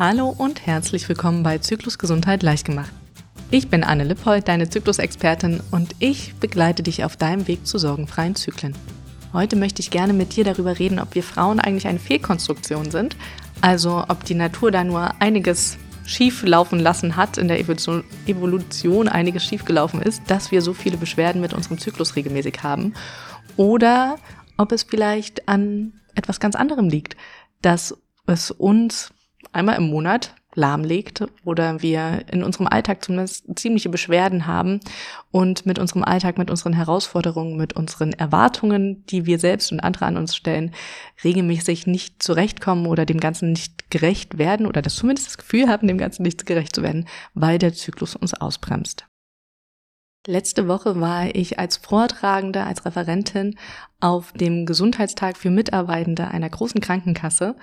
Hallo und herzlich willkommen bei Zyklus Gesundheit leicht gemacht. Ich bin Anne Lippold, deine Zyklusexpertin und ich begleite dich auf deinem Weg zu sorgenfreien Zyklen. Heute möchte ich gerne mit dir darüber reden, ob wir Frauen eigentlich eine Fehlkonstruktion sind, also ob die Natur da nur einiges schief laufen lassen hat, in der Evolution einiges schief gelaufen ist, dass wir so viele Beschwerden mit unserem Zyklus regelmäßig haben, oder ob es vielleicht an etwas ganz anderem liegt, dass es uns einmal im Monat lahmlegt oder wir in unserem Alltag zumindest ziemliche Beschwerden haben und mit unserem Alltag, mit unseren Herausforderungen, mit unseren Erwartungen, die wir selbst und andere an uns stellen, regelmäßig nicht zurechtkommen oder dem Ganzen nicht gerecht werden oder das zumindest das Gefühl haben, dem Ganzen nicht gerecht zu werden, weil der Zyklus uns ausbremst. Letzte Woche war ich als Vortragende, als Referentin auf dem Gesundheitstag für Mitarbeitende einer großen Krankenkasse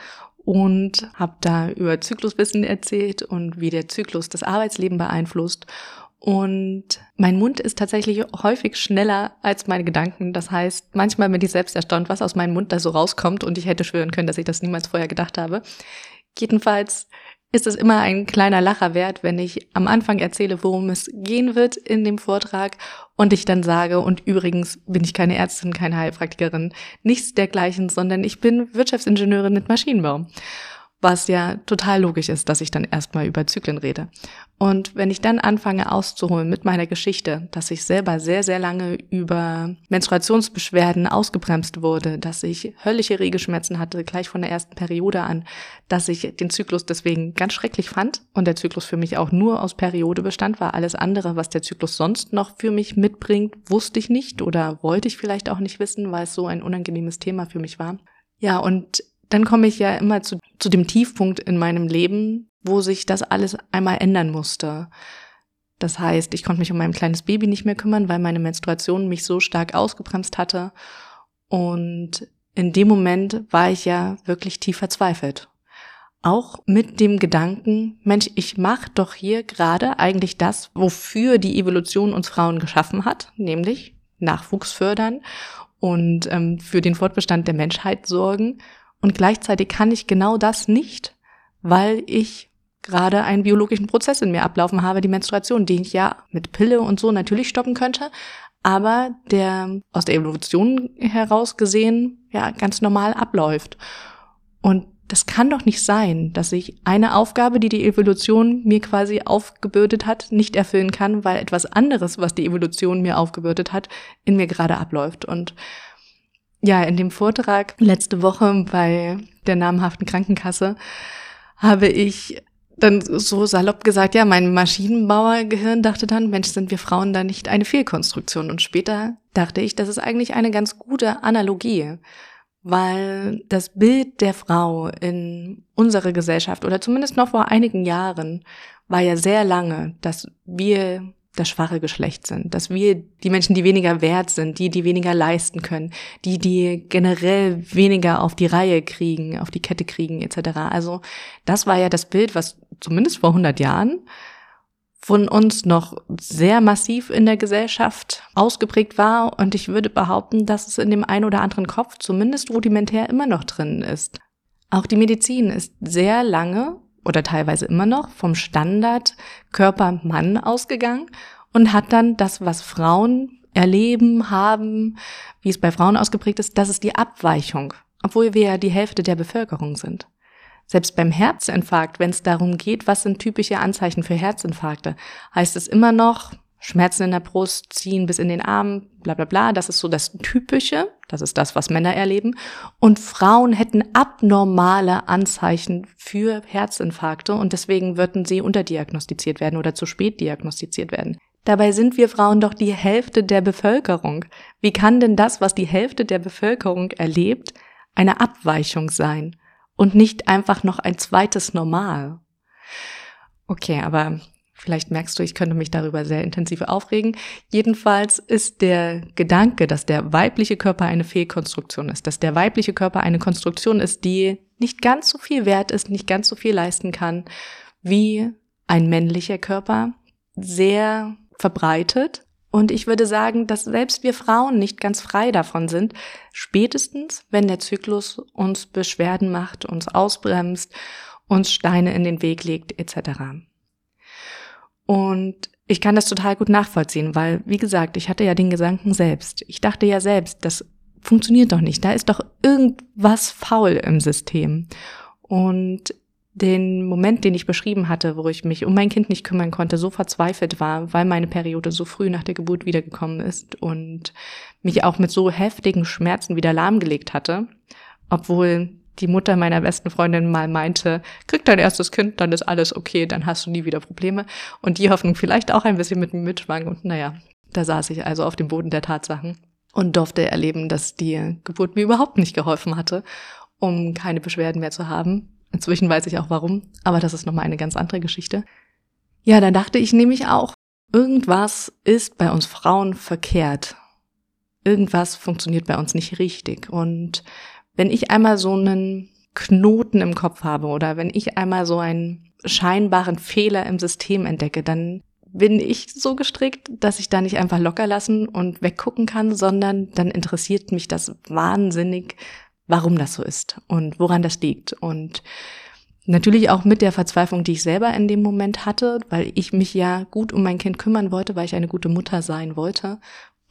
und habe da über Zykluswissen erzählt und wie der Zyklus das Arbeitsleben beeinflusst. Und mein Mund ist tatsächlich häufig schneller als meine Gedanken. Das heißt, manchmal bin ich selbst erstaunt, was aus meinem Mund da so rauskommt und ich hätte schwören können, dass ich das niemals vorher gedacht habe. Jedenfalls ist es immer ein kleiner Lacher wert, wenn ich am Anfang erzähle, worum es gehen wird in dem Vortrag und ich dann sage, und übrigens bin ich keine Ärztin, keine Heilpraktikerin, nichts dergleichen, sondern ich bin Wirtschaftsingenieurin mit Maschinenbau was ja total logisch ist, dass ich dann erstmal über Zyklen rede. Und wenn ich dann anfange auszuholen mit meiner Geschichte, dass ich selber sehr, sehr lange über Menstruationsbeschwerden ausgebremst wurde, dass ich höllische Regelschmerzen hatte, gleich von der ersten Periode an, dass ich den Zyklus deswegen ganz schrecklich fand und der Zyklus für mich auch nur aus Periode bestand, war alles andere, was der Zyklus sonst noch für mich mitbringt, wusste ich nicht oder wollte ich vielleicht auch nicht wissen, weil es so ein unangenehmes Thema für mich war. Ja, und dann komme ich ja immer zu, zu dem Tiefpunkt in meinem Leben, wo sich das alles einmal ändern musste. Das heißt, ich konnte mich um mein kleines Baby nicht mehr kümmern, weil meine Menstruation mich so stark ausgebremst hatte. Und in dem Moment war ich ja wirklich tief verzweifelt. Auch mit dem Gedanken, Mensch, ich mache doch hier gerade eigentlich das, wofür die Evolution uns Frauen geschaffen hat, nämlich Nachwuchs fördern und ähm, für den Fortbestand der Menschheit sorgen. Und gleichzeitig kann ich genau das nicht, weil ich gerade einen biologischen Prozess in mir ablaufen habe, die Menstruation, den ich ja mit Pille und so natürlich stoppen könnte, aber der aus der Evolution heraus gesehen ja ganz normal abläuft. Und das kann doch nicht sein, dass ich eine Aufgabe, die die Evolution mir quasi aufgebürdet hat, nicht erfüllen kann, weil etwas anderes, was die Evolution mir aufgebürdet hat, in mir gerade abläuft. Und ja, in dem Vortrag letzte Woche bei der namhaften Krankenkasse habe ich dann so salopp gesagt, ja, mein Maschinenbauergehirn dachte dann, Mensch, sind wir Frauen da nicht eine Fehlkonstruktion? Und später dachte ich, das ist eigentlich eine ganz gute Analogie, weil das Bild der Frau in unserer Gesellschaft oder zumindest noch vor einigen Jahren war ja sehr lange, dass wir das schwache Geschlecht sind, dass wir die Menschen, die weniger wert sind, die, die weniger leisten können, die, die generell weniger auf die Reihe kriegen, auf die Kette kriegen, etc. Also das war ja das Bild, was zumindest vor 100 Jahren von uns noch sehr massiv in der Gesellschaft ausgeprägt war. Und ich würde behaupten, dass es in dem einen oder anderen Kopf zumindest rudimentär immer noch drin ist. Auch die Medizin ist sehr lange oder teilweise immer noch vom Standard Körper Mann ausgegangen und hat dann das, was Frauen erleben, haben, wie es bei Frauen ausgeprägt ist, das ist die Abweichung, obwohl wir ja die Hälfte der Bevölkerung sind. Selbst beim Herzinfarkt, wenn es darum geht, was sind typische Anzeichen für Herzinfarkte, heißt es immer noch, Schmerzen in der Brust, ziehen bis in den Arm, bla bla bla. Das ist so das Typische. Das ist das, was Männer erleben. Und Frauen hätten abnormale Anzeichen für Herzinfarkte und deswegen würden sie unterdiagnostiziert werden oder zu spät diagnostiziert werden. Dabei sind wir Frauen doch die Hälfte der Bevölkerung. Wie kann denn das, was die Hälfte der Bevölkerung erlebt, eine Abweichung sein und nicht einfach noch ein zweites Normal? Okay, aber Vielleicht merkst du, ich könnte mich darüber sehr intensiv aufregen. Jedenfalls ist der Gedanke, dass der weibliche Körper eine Fehlkonstruktion ist, dass der weibliche Körper eine Konstruktion ist, die nicht ganz so viel wert ist, nicht ganz so viel leisten kann wie ein männlicher Körper, sehr verbreitet. Und ich würde sagen, dass selbst wir Frauen nicht ganz frei davon sind, spätestens wenn der Zyklus uns Beschwerden macht, uns ausbremst uns Steine in den Weg legt etc. Und ich kann das total gut nachvollziehen, weil, wie gesagt, ich hatte ja den Gedanken selbst. Ich dachte ja selbst, das funktioniert doch nicht. Da ist doch irgendwas faul im System. Und den Moment, den ich beschrieben hatte, wo ich mich um mein Kind nicht kümmern konnte, so verzweifelt war, weil meine Periode so früh nach der Geburt wiedergekommen ist und mich auch mit so heftigen Schmerzen wieder lahmgelegt hatte, obwohl die Mutter meiner besten Freundin mal meinte, krieg dein erstes Kind, dann ist alles okay, dann hast du nie wieder Probleme. Und die Hoffnung vielleicht auch ein bisschen mit mir mitschwang. Und naja, da saß ich also auf dem Boden der Tatsachen und durfte erleben, dass die Geburt mir überhaupt nicht geholfen hatte, um keine Beschwerden mehr zu haben. Inzwischen weiß ich auch warum, aber das ist nochmal eine ganz andere Geschichte. Ja, dann dachte ich nämlich auch, irgendwas ist bei uns Frauen verkehrt. Irgendwas funktioniert bei uns nicht richtig. Und wenn ich einmal so einen Knoten im Kopf habe oder wenn ich einmal so einen scheinbaren Fehler im System entdecke, dann bin ich so gestrickt, dass ich da nicht einfach locker lassen und weggucken kann, sondern dann interessiert mich das wahnsinnig, warum das so ist und woran das liegt. Und natürlich auch mit der Verzweiflung, die ich selber in dem Moment hatte, weil ich mich ja gut um mein Kind kümmern wollte, weil ich eine gute Mutter sein wollte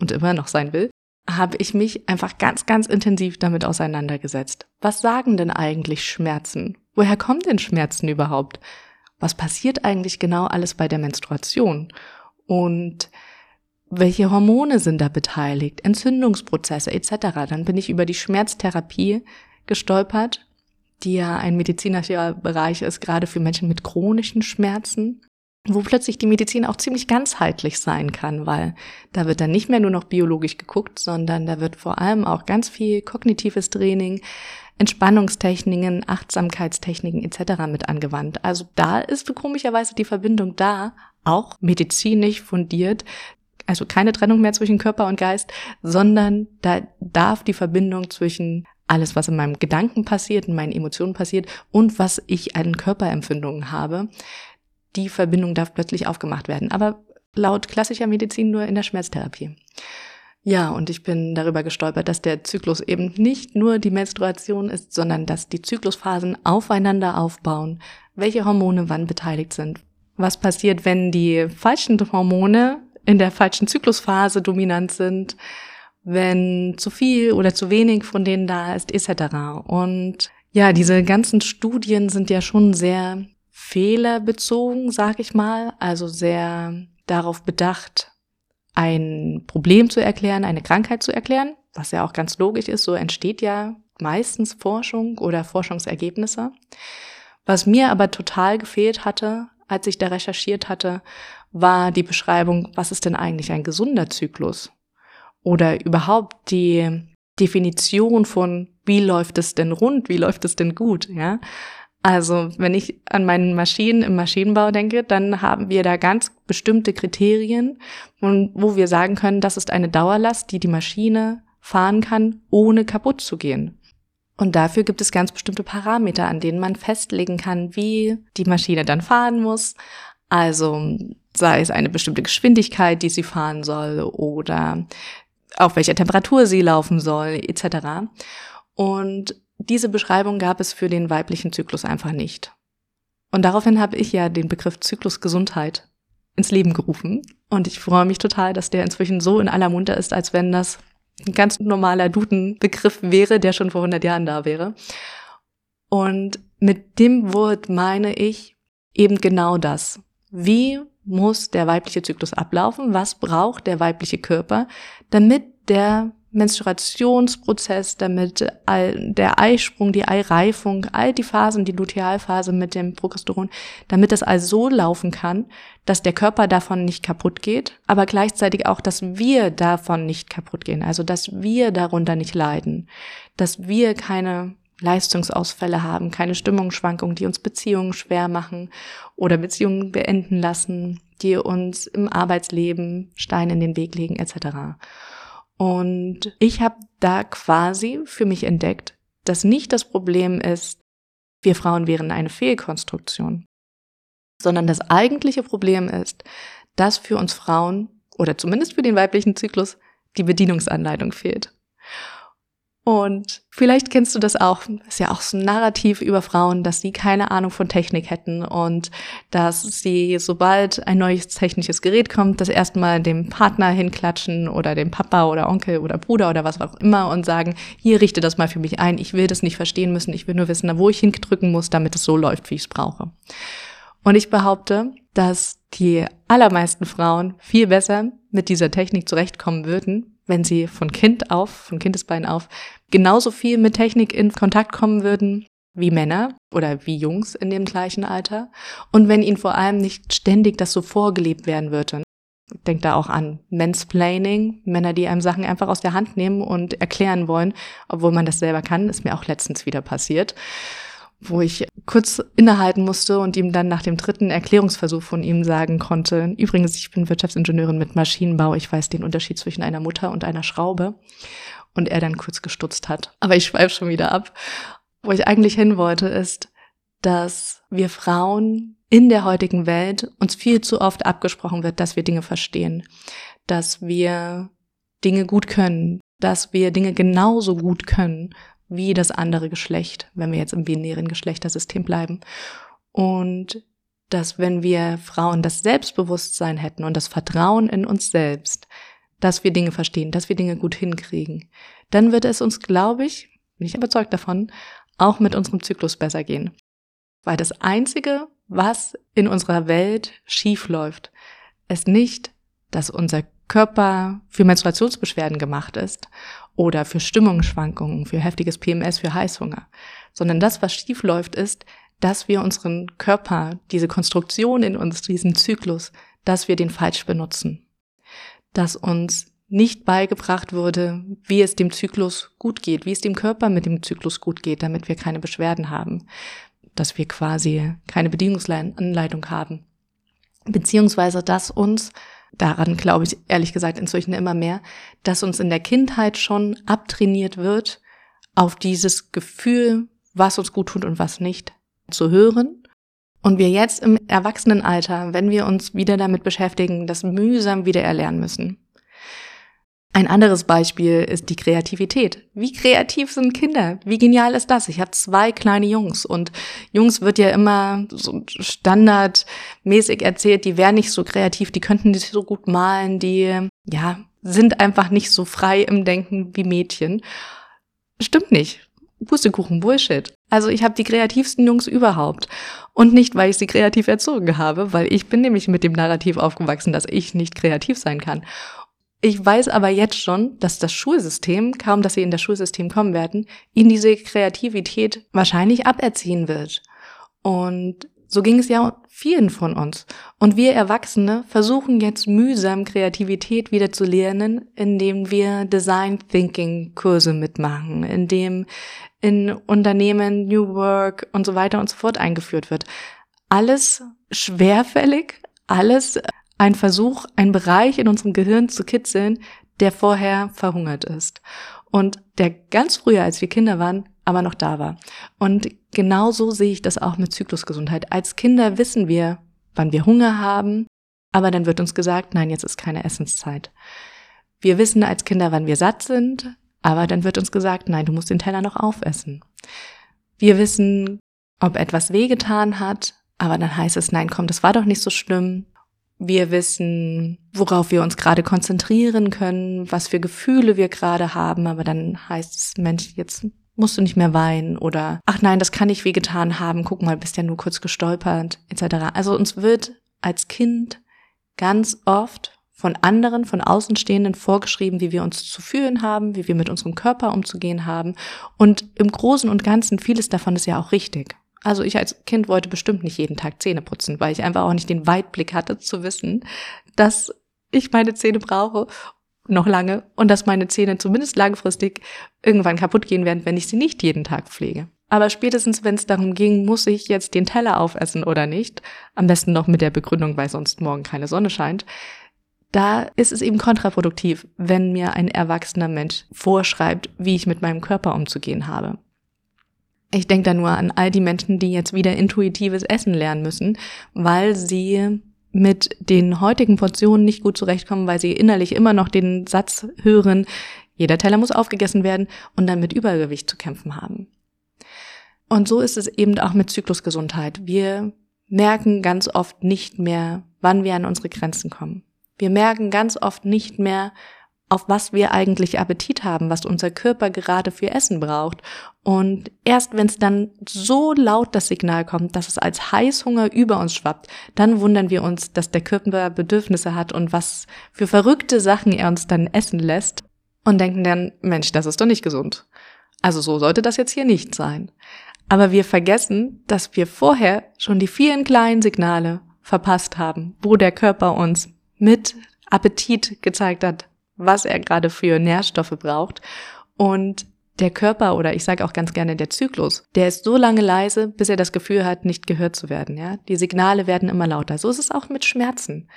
und immer noch sein will habe ich mich einfach ganz, ganz intensiv damit auseinandergesetzt. Was sagen denn eigentlich Schmerzen? Woher kommen denn Schmerzen überhaupt? Was passiert eigentlich genau alles bei der Menstruation? Und welche Hormone sind da beteiligt? Entzündungsprozesse etc. Dann bin ich über die Schmerztherapie gestolpert, die ja ein medizinischer Bereich ist, gerade für Menschen mit chronischen Schmerzen wo plötzlich die Medizin auch ziemlich ganzheitlich sein kann, weil da wird dann nicht mehr nur noch biologisch geguckt, sondern da wird vor allem auch ganz viel kognitives Training, Entspannungstechniken, Achtsamkeitstechniken etc. mit angewandt. Also da ist komischerweise die Verbindung da, auch medizinisch fundiert, also keine Trennung mehr zwischen Körper und Geist, sondern da darf die Verbindung zwischen alles, was in meinem Gedanken passiert, in meinen Emotionen passiert und was ich an Körperempfindungen habe, die Verbindung darf plötzlich aufgemacht werden. Aber laut klassischer Medizin nur in der Schmerztherapie. Ja, und ich bin darüber gestolpert, dass der Zyklus eben nicht nur die Menstruation ist, sondern dass die Zyklusphasen aufeinander aufbauen, welche Hormone wann beteiligt sind. Was passiert, wenn die falschen Hormone in der falschen Zyklusphase dominant sind, wenn zu viel oder zu wenig von denen da ist, etc. Und ja, diese ganzen Studien sind ja schon sehr fehlerbezogen, sag ich mal, also sehr darauf bedacht, ein Problem zu erklären, eine Krankheit zu erklären, was ja auch ganz logisch ist, so entsteht ja meistens Forschung oder Forschungsergebnisse. Was mir aber total gefehlt hatte, als ich da recherchiert hatte, war die Beschreibung, was ist denn eigentlich ein gesunder Zyklus? Oder überhaupt die Definition von, wie läuft es denn rund, wie läuft es denn gut, ja? Also, wenn ich an meinen Maschinen im Maschinenbau denke, dann haben wir da ganz bestimmte Kriterien, wo wir sagen können, das ist eine Dauerlast, die die Maschine fahren kann, ohne kaputt zu gehen. Und dafür gibt es ganz bestimmte Parameter, an denen man festlegen kann, wie die Maschine dann fahren muss. Also sei es eine bestimmte Geschwindigkeit, die sie fahren soll oder auf welcher Temperatur sie laufen soll, etc. Und diese Beschreibung gab es für den weiblichen Zyklus einfach nicht. Und daraufhin habe ich ja den Begriff Zyklusgesundheit ins Leben gerufen. Und ich freue mich total, dass der inzwischen so in aller Munter ist, als wenn das ein ganz normaler Duden-Begriff wäre, der schon vor 100 Jahren da wäre. Und mit dem Wort meine ich eben genau das. Wie muss der weibliche Zyklus ablaufen? Was braucht der weibliche Körper, damit der Menstruationsprozess, damit all, der Eisprung, die Eireifung, all die Phasen, die Lutealphase mit dem Progesteron, damit das all so laufen kann, dass der Körper davon nicht kaputt geht, aber gleichzeitig auch, dass wir davon nicht kaputt gehen, also dass wir darunter nicht leiden, dass wir keine Leistungsausfälle haben, keine Stimmungsschwankungen, die uns Beziehungen schwer machen oder Beziehungen beenden lassen, die uns im Arbeitsleben Steine in den Weg legen etc. Und ich habe da quasi für mich entdeckt, dass nicht das Problem ist, wir Frauen wären eine Fehlkonstruktion, sondern das eigentliche Problem ist, dass für uns Frauen oder zumindest für den weiblichen Zyklus die Bedienungsanleitung fehlt. Und vielleicht kennst du das auch. Das ist ja auch so ein Narrativ über Frauen, dass sie keine Ahnung von Technik hätten und dass sie, sobald ein neues technisches Gerät kommt, das erstmal dem Partner hinklatschen oder dem Papa oder Onkel oder Bruder oder was auch immer und sagen, hier richte das mal für mich ein. Ich will das nicht verstehen müssen. Ich will nur wissen, wo ich hindrücken muss, damit es so läuft, wie ich es brauche. Und ich behaupte, dass die allermeisten Frauen viel besser mit dieser Technik zurechtkommen würden, wenn sie von Kind auf, von Kindesbein auf, genauso viel mit Technik in Kontakt kommen würden wie Männer oder wie Jungs in dem gleichen Alter und wenn ihnen vor allem nicht ständig das so vorgelebt werden würde. Ich da auch an Mansplaining, Männer, die einem Sachen einfach aus der Hand nehmen und erklären wollen, obwohl man das selber kann, ist mir auch letztens wieder passiert wo ich kurz innehalten musste und ihm dann nach dem dritten Erklärungsversuch von ihm sagen konnte, übrigens, ich bin Wirtschaftsingenieurin mit Maschinenbau, ich weiß den Unterschied zwischen einer Mutter und einer Schraube. Und er dann kurz gestutzt hat. Aber ich schweife schon wieder ab. Wo ich eigentlich hin wollte, ist, dass wir Frauen in der heutigen Welt uns viel zu oft abgesprochen wird, dass wir Dinge verstehen, dass wir Dinge gut können, dass wir Dinge genauso gut können wie das andere Geschlecht, wenn wir jetzt im binären Geschlechtersystem bleiben. Und dass wenn wir Frauen das Selbstbewusstsein hätten und das Vertrauen in uns selbst, dass wir Dinge verstehen, dass wir Dinge gut hinkriegen, dann wird es uns, glaube ich, bin ich überzeugt davon, auch mit unserem Zyklus besser gehen. Weil das Einzige, was in unserer Welt schief läuft, ist nicht, dass unser Körper für Menstruationsbeschwerden gemacht ist oder für Stimmungsschwankungen, für heftiges PMS, für Heißhunger, sondern das, was schief läuft, ist, dass wir unseren Körper, diese Konstruktion in uns, diesen Zyklus, dass wir den falsch benutzen. Dass uns nicht beigebracht wurde, wie es dem Zyklus gut geht, wie es dem Körper mit dem Zyklus gut geht, damit wir keine Beschwerden haben, dass wir quasi keine Bedienungsanleitung haben, beziehungsweise dass uns daran glaube ich ehrlich gesagt inzwischen immer mehr, dass uns in der Kindheit schon abtrainiert wird, auf dieses Gefühl, was uns gut tut und was nicht, zu hören. Und wir jetzt im Erwachsenenalter, wenn wir uns wieder damit beschäftigen, das mühsam wieder erlernen müssen. Ein anderes Beispiel ist die Kreativität. Wie kreativ sind Kinder? Wie genial ist das? Ich habe zwei kleine Jungs und Jungs wird ja immer so standardmäßig erzählt, die wären nicht so kreativ, die könnten nicht so gut malen, die ja sind einfach nicht so frei im Denken wie Mädchen. Stimmt nicht. Pustekuchen, Bullshit. Also ich habe die kreativsten Jungs überhaupt. Und nicht, weil ich sie kreativ erzogen habe, weil ich bin nämlich mit dem Narrativ aufgewachsen, dass ich nicht kreativ sein kann. Ich weiß aber jetzt schon, dass das Schulsystem, kaum dass sie in das Schulsystem kommen werden, ihnen diese Kreativität wahrscheinlich aberziehen wird. Und so ging es ja vielen von uns. Und wir Erwachsene versuchen jetzt mühsam Kreativität wieder zu lernen, indem wir Design Thinking Kurse mitmachen, indem in Unternehmen New Work und so weiter und so fort eingeführt wird. Alles schwerfällig, alles ein Versuch, einen Bereich in unserem Gehirn zu kitzeln, der vorher verhungert ist. Und der ganz früher, als wir Kinder waren, aber noch da war. Und genau so sehe ich das auch mit Zyklusgesundheit. Als Kinder wissen wir, wann wir Hunger haben, aber dann wird uns gesagt, nein, jetzt ist keine Essenszeit. Wir wissen als Kinder, wann wir satt sind, aber dann wird uns gesagt, nein, du musst den Teller noch aufessen. Wir wissen, ob etwas wehgetan hat, aber dann heißt es, nein, komm, das war doch nicht so schlimm. Wir wissen, worauf wir uns gerade konzentrieren können, was für Gefühle wir gerade haben, aber dann heißt es, Mensch, jetzt musst du nicht mehr weinen oder ach nein, das kann nicht wehgetan haben, guck mal, bist ja nur kurz gestolpert, etc. Also uns wird als Kind ganz oft von anderen, von Außenstehenden vorgeschrieben, wie wir uns zu fühlen haben, wie wir mit unserem Körper umzugehen haben. Und im Großen und Ganzen vieles davon ist ja auch richtig. Also ich als Kind wollte bestimmt nicht jeden Tag Zähne putzen, weil ich einfach auch nicht den Weitblick hatte zu wissen, dass ich meine Zähne brauche noch lange und dass meine Zähne zumindest langfristig irgendwann kaputt gehen werden, wenn ich sie nicht jeden Tag pflege. Aber spätestens, wenn es darum ging, muss ich jetzt den Teller aufessen oder nicht, am besten noch mit der Begründung, weil sonst morgen keine Sonne scheint, da ist es eben kontraproduktiv, wenn mir ein erwachsener Mensch vorschreibt, wie ich mit meinem Körper umzugehen habe. Ich denke da nur an all die Menschen, die jetzt wieder intuitives Essen lernen müssen, weil sie mit den heutigen Portionen nicht gut zurechtkommen, weil sie innerlich immer noch den Satz hören, Jeder Teller muss aufgegessen werden und dann mit Übergewicht zu kämpfen haben. Und so ist es eben auch mit Zyklusgesundheit. Wir merken ganz oft nicht mehr, wann wir an unsere Grenzen kommen. Wir merken ganz oft nicht mehr, auf was wir eigentlich Appetit haben, was unser Körper gerade für Essen braucht. Und erst wenn es dann so laut das Signal kommt, dass es als Heißhunger über uns schwappt, dann wundern wir uns, dass der Körper Bedürfnisse hat und was für verrückte Sachen er uns dann essen lässt und denken dann, Mensch, das ist doch nicht gesund. Also so sollte das jetzt hier nicht sein. Aber wir vergessen, dass wir vorher schon die vielen kleinen Signale verpasst haben, wo der Körper uns mit Appetit gezeigt hat, was er gerade für Nährstoffe braucht. Und der Körper oder ich sage auch ganz gerne der Zyklus, der ist so lange leise, bis er das Gefühl hat, nicht gehört zu werden. Ja, die Signale werden immer lauter. So ist es auch mit Schmerzen.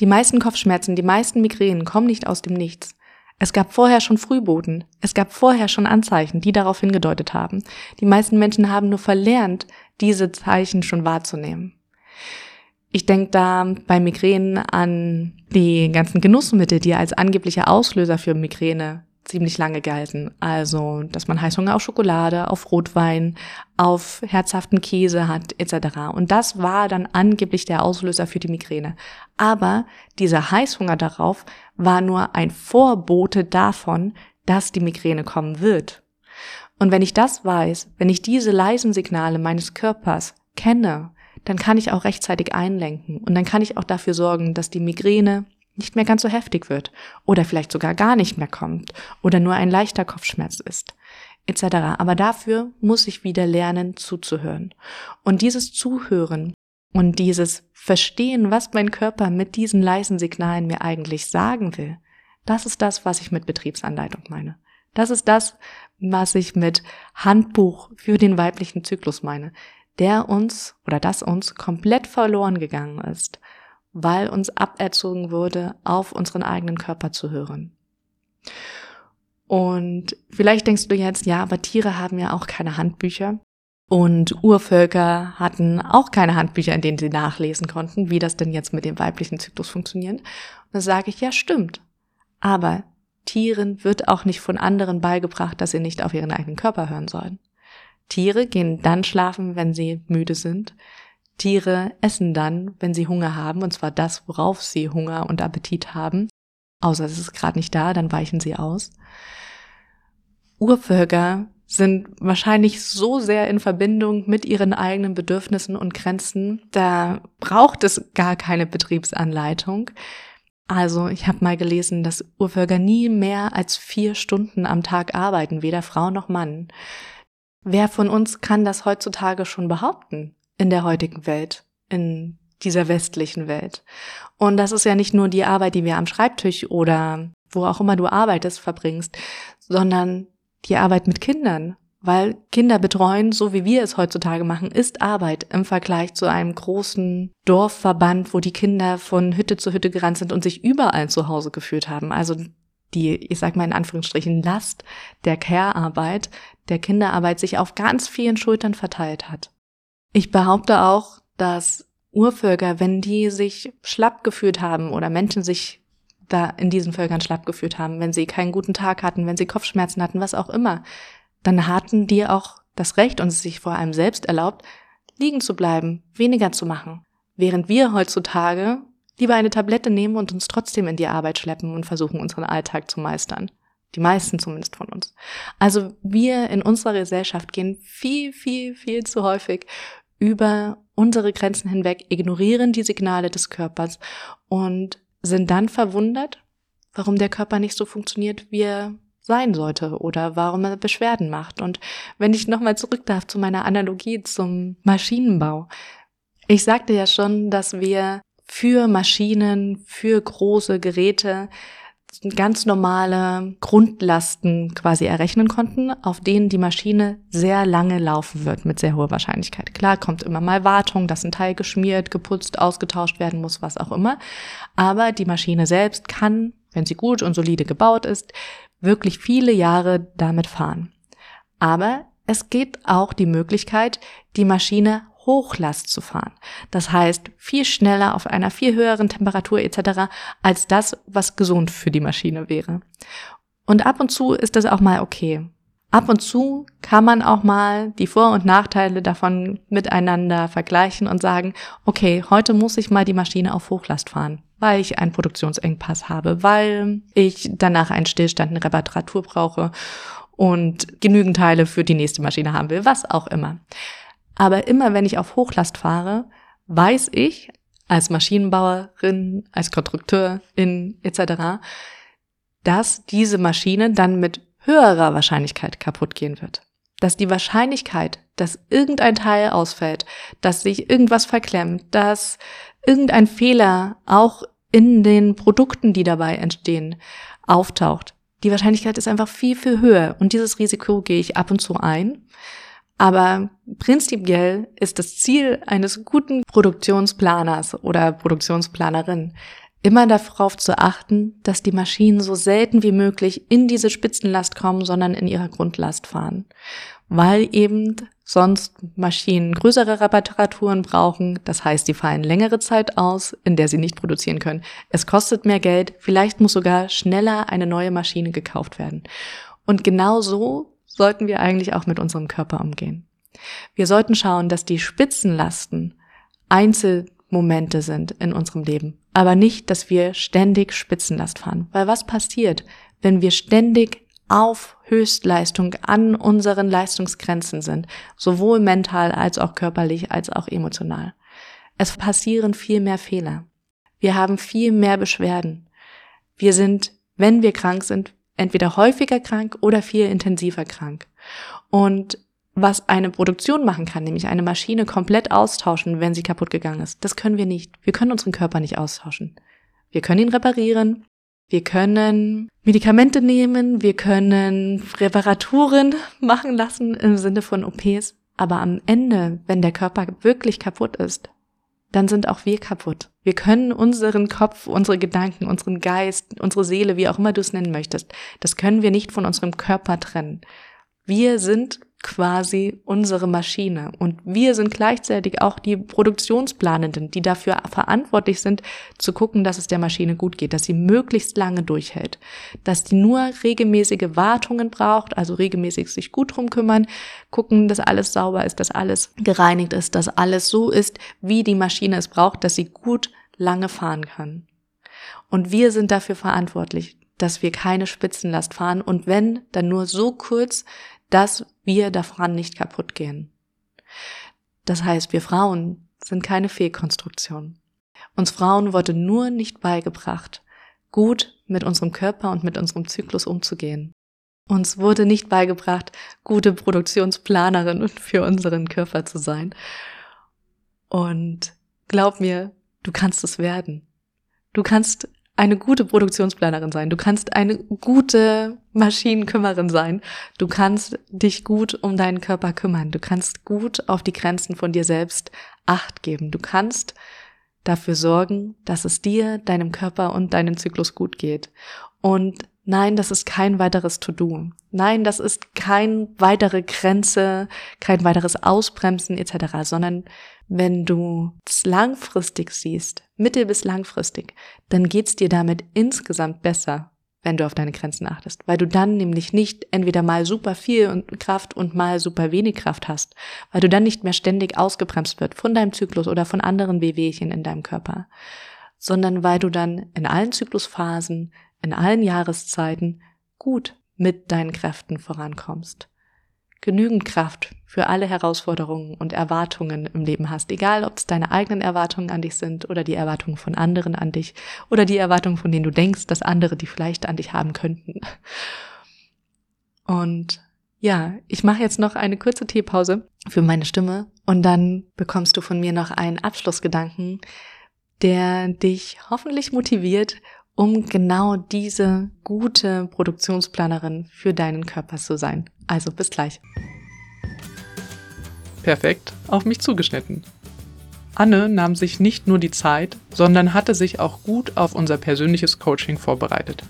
Die meisten Kopfschmerzen, die meisten Migränen kommen nicht aus dem Nichts. Es gab vorher schon Frühboten. Es gab vorher schon Anzeichen, die darauf hingedeutet haben. Die meisten Menschen haben nur verlernt, diese Zeichen schon wahrzunehmen. Ich denke da bei Migränen an die ganzen Genussmittel, die als angeblicher Auslöser für Migräne ziemlich lange galten. Also, dass man Heißhunger auf Schokolade, auf Rotwein, auf herzhaften Käse hat, etc. Und das war dann angeblich der Auslöser für die Migräne. Aber dieser Heißhunger darauf war nur ein Vorbote davon, dass die Migräne kommen wird. Und wenn ich das weiß, wenn ich diese leisen Signale meines Körpers kenne, dann kann ich auch rechtzeitig einlenken und dann kann ich auch dafür sorgen, dass die Migräne nicht mehr ganz so heftig wird oder vielleicht sogar gar nicht mehr kommt oder nur ein leichter Kopfschmerz ist etc. Aber dafür muss ich wieder lernen zuzuhören. Und dieses Zuhören und dieses Verstehen, was mein Körper mit diesen leisen Signalen mir eigentlich sagen will, das ist das, was ich mit Betriebsanleitung meine. Das ist das, was ich mit Handbuch für den weiblichen Zyklus meine, der uns oder das uns komplett verloren gegangen ist weil uns aberzogen wurde, auf unseren eigenen Körper zu hören. Und vielleicht denkst du jetzt, ja, aber Tiere haben ja auch keine Handbücher. Und Urvölker hatten auch keine Handbücher, in denen sie nachlesen konnten, wie das denn jetzt mit dem weiblichen Zyklus funktioniert. Und da sage ich, ja, stimmt. Aber Tieren wird auch nicht von anderen beigebracht, dass sie nicht auf ihren eigenen Körper hören sollen. Tiere gehen dann schlafen, wenn sie müde sind. Tiere essen dann, wenn sie Hunger haben, und zwar das, worauf sie Hunger und Appetit haben. Außer es ist gerade nicht da, dann weichen sie aus. Urvölker sind wahrscheinlich so sehr in Verbindung mit ihren eigenen Bedürfnissen und Grenzen, da braucht es gar keine Betriebsanleitung. Also ich habe mal gelesen, dass Urvölker nie mehr als vier Stunden am Tag arbeiten, weder Frau noch Mann. Wer von uns kann das heutzutage schon behaupten? In der heutigen Welt, in dieser westlichen Welt. Und das ist ja nicht nur die Arbeit, die wir am Schreibtisch oder wo auch immer du arbeitest, verbringst, sondern die Arbeit mit Kindern. Weil Kinder betreuen, so wie wir es heutzutage machen, ist Arbeit im Vergleich zu einem großen Dorfverband, wo die Kinder von Hütte zu Hütte gerannt sind und sich überall zu Hause geführt haben. Also die, ich sag mal in Anführungsstrichen, Last der Care-Arbeit, der Kinderarbeit sich auf ganz vielen Schultern verteilt hat. Ich behaupte auch, dass Urvölker, wenn die sich schlapp gefühlt haben oder Menschen sich da in diesen Völkern schlapp gefühlt haben, wenn sie keinen guten Tag hatten, wenn sie Kopfschmerzen hatten, was auch immer, dann hatten die auch das Recht und sich vor allem selbst erlaubt, liegen zu bleiben, weniger zu machen. Während wir heutzutage lieber eine Tablette nehmen und uns trotzdem in die Arbeit schleppen und versuchen, unseren Alltag zu meistern. Die meisten zumindest von uns. Also wir in unserer Gesellschaft gehen viel, viel, viel zu häufig über unsere Grenzen hinweg, ignorieren die Signale des Körpers und sind dann verwundert, warum der Körper nicht so funktioniert, wie er sein sollte oder warum er Beschwerden macht. Und wenn ich nochmal zurück darf zu meiner Analogie zum Maschinenbau. Ich sagte ja schon, dass wir für Maschinen, für große Geräte ganz normale Grundlasten quasi errechnen konnten, auf denen die Maschine sehr lange laufen wird mit sehr hoher Wahrscheinlichkeit. Klar, kommt immer mal Wartung, dass ein Teil geschmiert, geputzt, ausgetauscht werden muss, was auch immer. Aber die Maschine selbst kann, wenn sie gut und solide gebaut ist, wirklich viele Jahre damit fahren. Aber es gibt auch die Möglichkeit, die Maschine Hochlast zu fahren. Das heißt, viel schneller auf einer viel höheren Temperatur etc. als das, was gesund für die Maschine wäre. Und ab und zu ist das auch mal okay. Ab und zu kann man auch mal die Vor- und Nachteile davon miteinander vergleichen und sagen, okay, heute muss ich mal die Maschine auf Hochlast fahren, weil ich einen Produktionsengpass habe, weil ich danach einen Stillstand, eine Reparatur brauche und genügend Teile für die nächste Maschine haben will, was auch immer. Aber immer wenn ich auf Hochlast fahre, weiß ich als Maschinenbauerin, als Konstrukteurin etc., dass diese Maschine dann mit höherer Wahrscheinlichkeit kaputt gehen wird. Dass die Wahrscheinlichkeit, dass irgendein Teil ausfällt, dass sich irgendwas verklemmt, dass irgendein Fehler auch in den Produkten, die dabei entstehen, auftaucht. Die Wahrscheinlichkeit ist einfach viel, viel höher und dieses Risiko gehe ich ab und zu ein. Aber prinzipiell ist das Ziel eines guten Produktionsplaners oder Produktionsplanerin, immer darauf zu achten, dass die Maschinen so selten wie möglich in diese Spitzenlast kommen, sondern in ihrer Grundlast fahren. Weil eben sonst Maschinen größere Reparaturen brauchen, das heißt, die fallen längere Zeit aus, in der sie nicht produzieren können. Es kostet mehr Geld, vielleicht muss sogar schneller eine neue Maschine gekauft werden. Und genau so sollten wir eigentlich auch mit unserem Körper umgehen. Wir sollten schauen, dass die Spitzenlasten Einzelmomente sind in unserem Leben aber nicht, dass wir ständig Spitzenlast fahren. Weil was passiert, wenn wir ständig auf Höchstleistung an unseren Leistungsgrenzen sind, sowohl mental als auch körperlich als auch emotional? Es passieren viel mehr Fehler. Wir haben viel mehr Beschwerden. Wir sind, wenn wir krank sind, entweder häufiger krank oder viel intensiver krank. Und was eine Produktion machen kann, nämlich eine Maschine komplett austauschen, wenn sie kaputt gegangen ist. Das können wir nicht. Wir können unseren Körper nicht austauschen. Wir können ihn reparieren. Wir können Medikamente nehmen. Wir können Reparaturen machen lassen im Sinne von OPs. Aber am Ende, wenn der Körper wirklich kaputt ist, dann sind auch wir kaputt. Wir können unseren Kopf, unsere Gedanken, unseren Geist, unsere Seele, wie auch immer du es nennen möchtest, das können wir nicht von unserem Körper trennen. Wir sind quasi unsere Maschine. Und wir sind gleichzeitig auch die Produktionsplanenden, die dafür verantwortlich sind, zu gucken, dass es der Maschine gut geht, dass sie möglichst lange durchhält, dass die nur regelmäßige Wartungen braucht, also regelmäßig sich gut drum kümmern, gucken, dass alles sauber ist, dass alles gereinigt ist, dass alles so ist, wie die Maschine es braucht, dass sie gut lange fahren kann. Und wir sind dafür verantwortlich, dass wir keine Spitzenlast fahren und wenn, dann nur so kurz, dass wir daran nicht kaputt gehen. Das heißt, wir Frauen sind keine Fehlkonstruktion. Uns Frauen wurde nur nicht beigebracht, gut mit unserem Körper und mit unserem Zyklus umzugehen. Uns wurde nicht beigebracht, gute Produktionsplanerin für unseren Körper zu sein. Und glaub mir, du kannst es werden. Du kannst eine gute Produktionsplanerin sein. Du kannst eine gute Maschinenkümmerin sein. Du kannst dich gut um deinen Körper kümmern. Du kannst gut auf die Grenzen von dir selbst Acht geben. Du kannst dafür sorgen, dass es dir, deinem Körper und deinem Zyklus gut geht. Und nein, das ist kein weiteres To-Do. Nein, das ist kein weitere Grenze, kein weiteres Ausbremsen etc., sondern wenn du es langfristig siehst, mittel- bis langfristig, dann geht's dir damit insgesamt besser, wenn du auf deine Grenzen achtest, weil du dann nämlich nicht entweder mal super viel Kraft und mal super wenig Kraft hast, weil du dann nicht mehr ständig ausgebremst wird von deinem Zyklus oder von anderen Wehwehchen in deinem Körper, sondern weil du dann in allen Zyklusphasen, in allen Jahreszeiten gut mit deinen Kräften vorankommst genügend Kraft für alle Herausforderungen und Erwartungen im Leben hast, egal ob es deine eigenen Erwartungen an dich sind oder die Erwartungen von anderen an dich oder die Erwartungen, von denen du denkst, dass andere die vielleicht an dich haben könnten. Und ja, ich mache jetzt noch eine kurze Teepause für meine Stimme und dann bekommst du von mir noch einen Abschlussgedanken, der dich hoffentlich motiviert, um genau diese gute Produktionsplanerin für deinen Körper zu sein. Also bis gleich. Perfekt, auf mich zugeschnitten. Anne nahm sich nicht nur die Zeit, sondern hatte sich auch gut auf unser persönliches Coaching vorbereitet.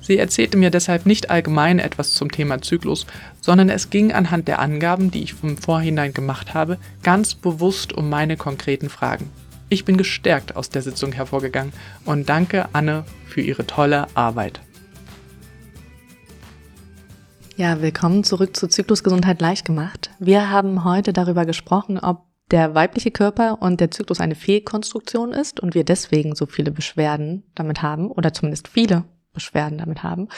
Sie erzählte mir deshalb nicht allgemein etwas zum Thema Zyklus, sondern es ging anhand der Angaben, die ich vom Vorhinein gemacht habe, ganz bewusst um meine konkreten Fragen. Ich bin gestärkt aus der Sitzung hervorgegangen und danke Anne für ihre tolle Arbeit. Ja, willkommen zurück zu Zyklusgesundheit leicht gemacht. Wir haben heute darüber gesprochen, ob der weibliche Körper und der Zyklus eine Fehlkonstruktion ist und wir deswegen so viele Beschwerden damit haben oder zumindest viele Beschwerden damit haben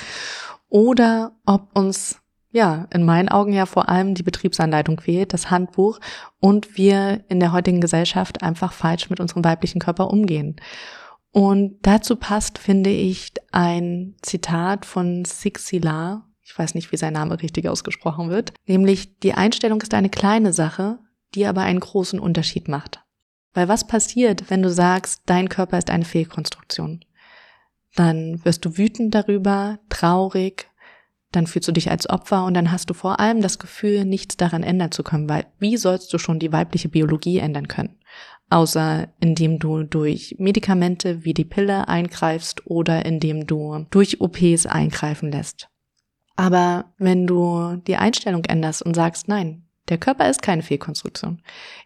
oder ob uns ja, in meinen Augen ja vor allem die Betriebsanleitung fehlt, das Handbuch und wir in der heutigen Gesellschaft einfach falsch mit unserem weiblichen Körper umgehen. Und dazu passt, finde ich, ein Zitat von Sixila, ich weiß nicht, wie sein Name richtig ausgesprochen wird, nämlich die Einstellung ist eine kleine Sache, die aber einen großen Unterschied macht. Weil was passiert, wenn du sagst, dein Körper ist eine Fehlkonstruktion? Dann wirst du wütend darüber, traurig, dann fühlst du dich als Opfer und dann hast du vor allem das Gefühl, nichts daran ändern zu können, weil wie sollst du schon die weibliche Biologie ändern können? Außer indem du durch Medikamente wie die Pille eingreifst oder indem du durch OPs eingreifen lässt. Aber wenn du die Einstellung änderst und sagst, nein, der Körper ist keine Fehlkonstruktion.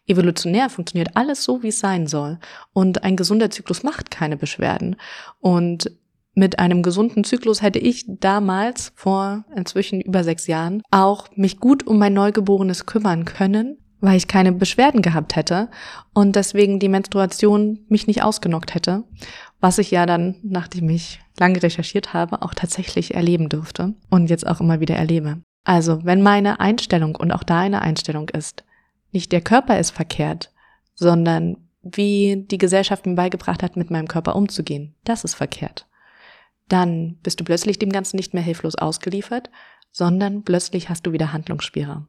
Evolutionär funktioniert alles so, wie es sein soll. Und ein gesunder Zyklus macht keine Beschwerden. Und mit einem gesunden Zyklus hätte ich damals, vor inzwischen über sechs Jahren, auch mich gut um mein Neugeborenes kümmern können, weil ich keine Beschwerden gehabt hätte und deswegen die Menstruation mich nicht ausgenockt hätte, was ich ja dann, nachdem ich lange recherchiert habe, auch tatsächlich erleben durfte und jetzt auch immer wieder erlebe. Also, wenn meine Einstellung und auch deine Einstellung ist, nicht der Körper ist verkehrt, sondern wie die Gesellschaft mir beigebracht hat, mit meinem Körper umzugehen, das ist verkehrt. Dann bist du plötzlich dem Ganzen nicht mehr hilflos ausgeliefert, sondern plötzlich hast du wieder Handlungsspielraum.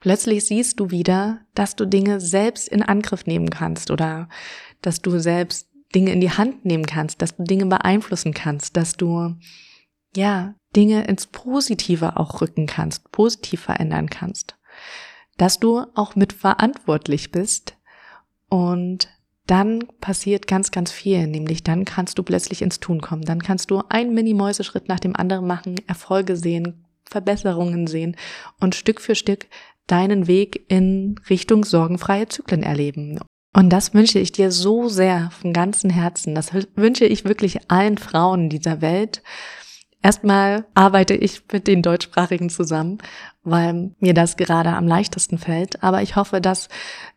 Plötzlich siehst du wieder, dass du Dinge selbst in Angriff nehmen kannst oder dass du selbst Dinge in die Hand nehmen kannst, dass du Dinge beeinflussen kannst, dass du, ja, Dinge ins Positive auch rücken kannst, positiv verändern kannst, dass du auch mitverantwortlich bist und dann passiert ganz, ganz viel, nämlich dann kannst du plötzlich ins Tun kommen, dann kannst du einen Mini-Mäuseschritt nach dem anderen machen, Erfolge sehen, Verbesserungen sehen und Stück für Stück deinen Weg in Richtung sorgenfreie Zyklen erleben. Und das wünsche ich dir so sehr von ganzem Herzen. Das wünsche ich wirklich allen Frauen dieser Welt. Erstmal arbeite ich mit den Deutschsprachigen zusammen, weil mir das gerade am leichtesten fällt. Aber ich hoffe, dass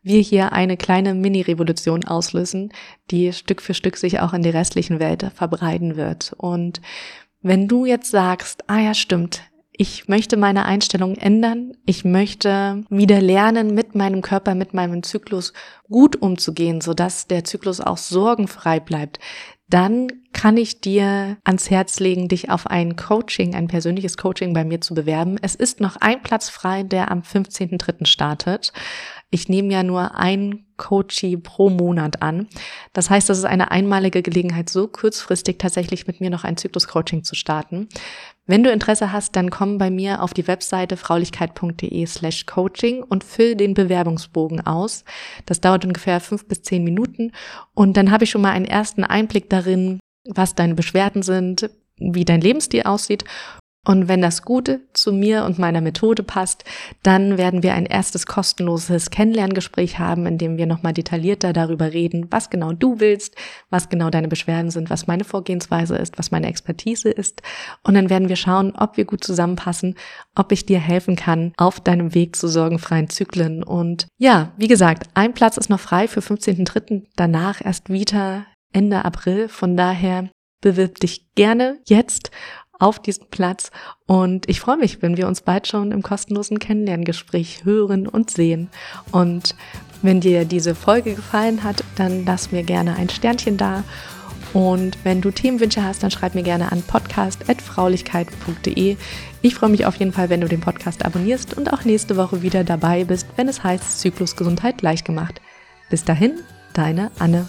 wir hier eine kleine Mini-Revolution auslösen, die Stück für Stück sich auch in die restlichen Welt verbreiten wird. Und wenn du jetzt sagst, ah ja, stimmt, ich möchte meine Einstellung ändern. Ich möchte wieder lernen, mit meinem Körper, mit meinem Zyklus gut umzugehen, sodass der Zyklus auch sorgenfrei bleibt. Dann kann ich dir ans Herz legen, dich auf ein Coaching, ein persönliches Coaching bei mir zu bewerben. Es ist noch ein Platz frei, der am 15.03. startet. Ich nehme ja nur ein Coachie pro Monat an. Das heißt, das ist eine einmalige Gelegenheit, so kurzfristig tatsächlich mit mir noch ein Zyklus-Coaching zu starten. Wenn du Interesse hast, dann komm bei mir auf die Webseite fraulichkeit.de slash coaching und füll den Bewerbungsbogen aus. Das dauert ungefähr fünf bis zehn Minuten und dann habe ich schon mal einen ersten Einblick darin, was deine Beschwerden sind, wie dein Lebensstil aussieht und wenn das Gute zu mir und meiner Methode passt, dann werden wir ein erstes kostenloses Kennenlerngespräch haben, in dem wir nochmal detaillierter darüber reden, was genau du willst, was genau deine Beschwerden sind, was meine Vorgehensweise ist, was meine Expertise ist. Und dann werden wir schauen, ob wir gut zusammenpassen, ob ich dir helfen kann auf deinem Weg zu sorgenfreien Zyklen. Und ja, wie gesagt, ein Platz ist noch frei für 15.3. Danach erst wieder Ende April. Von daher bewirb dich gerne jetzt auf diesem Platz. Und ich freue mich, wenn wir uns bald schon im kostenlosen Kennenlerngespräch hören und sehen. Und wenn dir diese Folge gefallen hat, dann lass mir gerne ein Sternchen da. Und wenn du Themenwünsche hast, dann schreib mir gerne an podcast.fraulichkeit.de. Ich freue mich auf jeden Fall, wenn du den Podcast abonnierst und auch nächste Woche wieder dabei bist, wenn es heißt Zyklusgesundheit leicht gemacht. Bis dahin, deine Anne.